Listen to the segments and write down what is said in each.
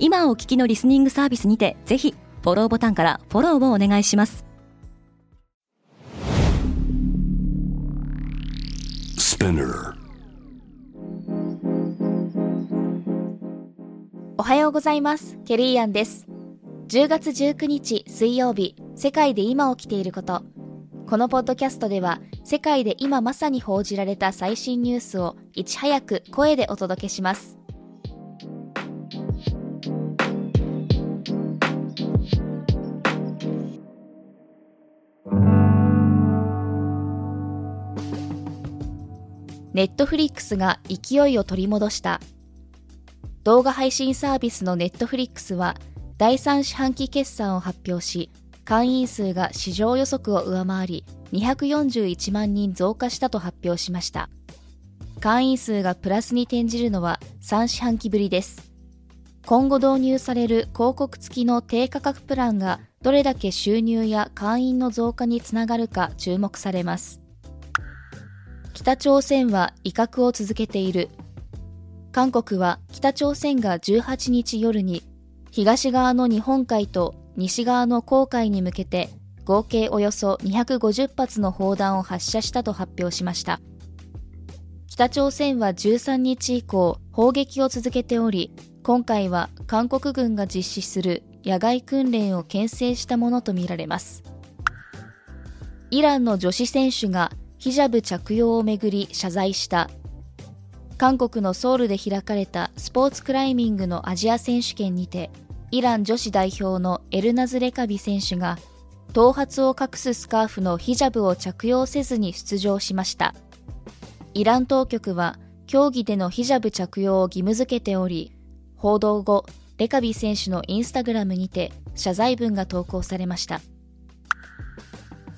今お聞きのリスニングサービスにてぜひフォローボタンからフォローをお願いします。おはようございます。ケリーアンです。10月19日水曜日世界で今起きていること。このポッドキャストでは世界で今まさに報じられた最新ニュースをいち早く声でお届けしますネットフリックスが勢いを取り戻した。動画配信サービスのネットフリックスは第3四半期決算を発表し会員数が市場予測を上回り241万人増加したと発表しました。会員数がプラスに転じるのは3四半期ぶりです。今後導入される広告付きの低価格プランがどれだけ収入や会員の増加につながるか注目されます。北朝鮮は威嚇を続けている。韓国は北朝鮮が18日夜に東側の日本海と西側の黄海に向けて合計およそ250発の砲弾を発射したと発表しました。北朝鮮は13日以降砲撃を続けており、今回は韓国軍が実施する野外訓練を牽制したものとみられます。イランの女子選手がヒジャブ着用をめぐり謝罪した。韓国のソウルで開かれたスポーツクライミングのアジア選手権にてイラン女子代表のエルナズ・レカビ選手が頭髪を隠すスカーフのヒジャブを着用せずに出場しました。イラン当局は競技でのヒジャブ着用を義務付けており報道後レカビ選手のインスタグラムにて謝罪文が投稿されました。フ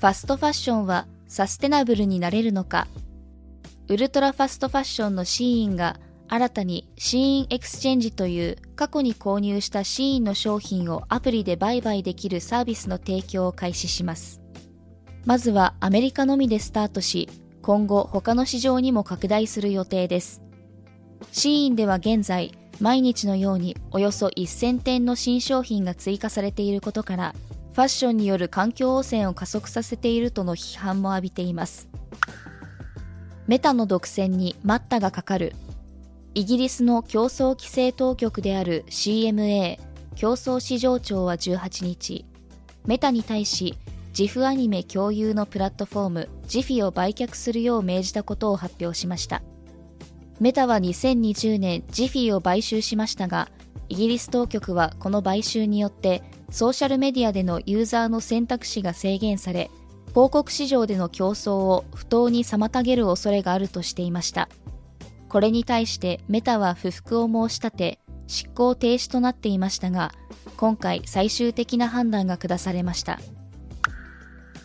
ァストファッションはサステナブルになれるのか。ウルトラファストファッションのシーンが新たにシーンエクスチェンジという過去に購入したシーンの商品をアプリで売買できるサービスの提供を開始します。まずはアメリカのみでスタートし今後他の市場にも拡大する予定です。シーンでは現在毎日のようにおよそ1000点の新商品が追加されていることからファッションによる環境汚染を加速させているとの批判も浴びています。メタの独占に待ったがかかる。イギリスの競争規制当局である CMA 競争市場庁は18日メタに対しジフアニメ共有のプラットフォームジフィを売却するよう命じたことを発表しました。メタは2020年ジフィを買収しましたがイギリス当局はこの買収によってソーシャルメディアでのユーザーの選択肢が制限され広告市場での競争を不当に妨げる恐れがあるとしていました。これに対してメタは不服を申し立て執行停止となっていましたが今回最終的な判断が下されました。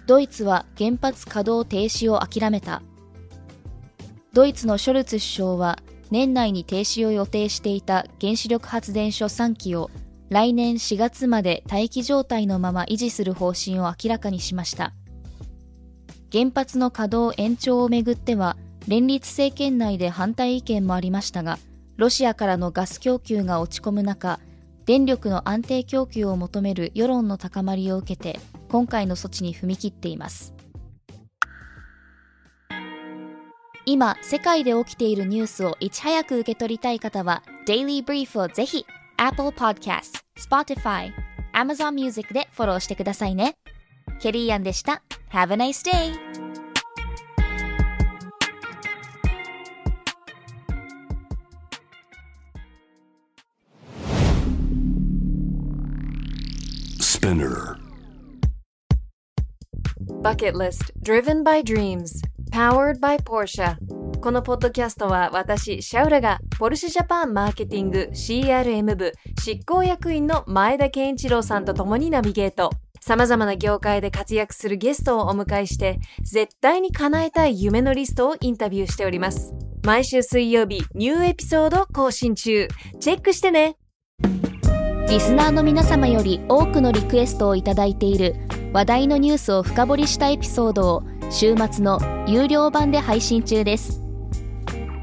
ドイツは原発稼働停止を諦めた。ドイツのショルツ首相は年内に停止を予定していた原子力発電所3基を来年4月まで待機状態のまま維持する方針を明らかにしました。原発の稼働延長をめぐっては連立政権内で反対意見もありましたがロシアからのガス供給が落ち込む中電力の安定供給を求める世論の高まりを受けて今回の措置に踏み切っています。今世界で起きているニュースをいち早く受け取りたい方は「Daily Brief」をぜひ Apple Podcast、Spotify、Amazon Music でフォローしてくださいね。ケリーアンでした。Have a nice day! バケットリスト Driven by Dreams Powered by Porsche このポッドキャストは私シャウラがポルシェジャパンマーケティング CRM 部執行役員の前田健一郎さんと共にナビゲート。様々な業界で活躍するゲストをお迎えして、絶対に叶えたい夢のリストをインタビューしております。毎週水曜日、ニューエピソード更新中。チェックしてねリスナーの皆様より多くのリクエストをいただいている話題のニュースを深掘りしたエピソードを週末の有料版で配信中です。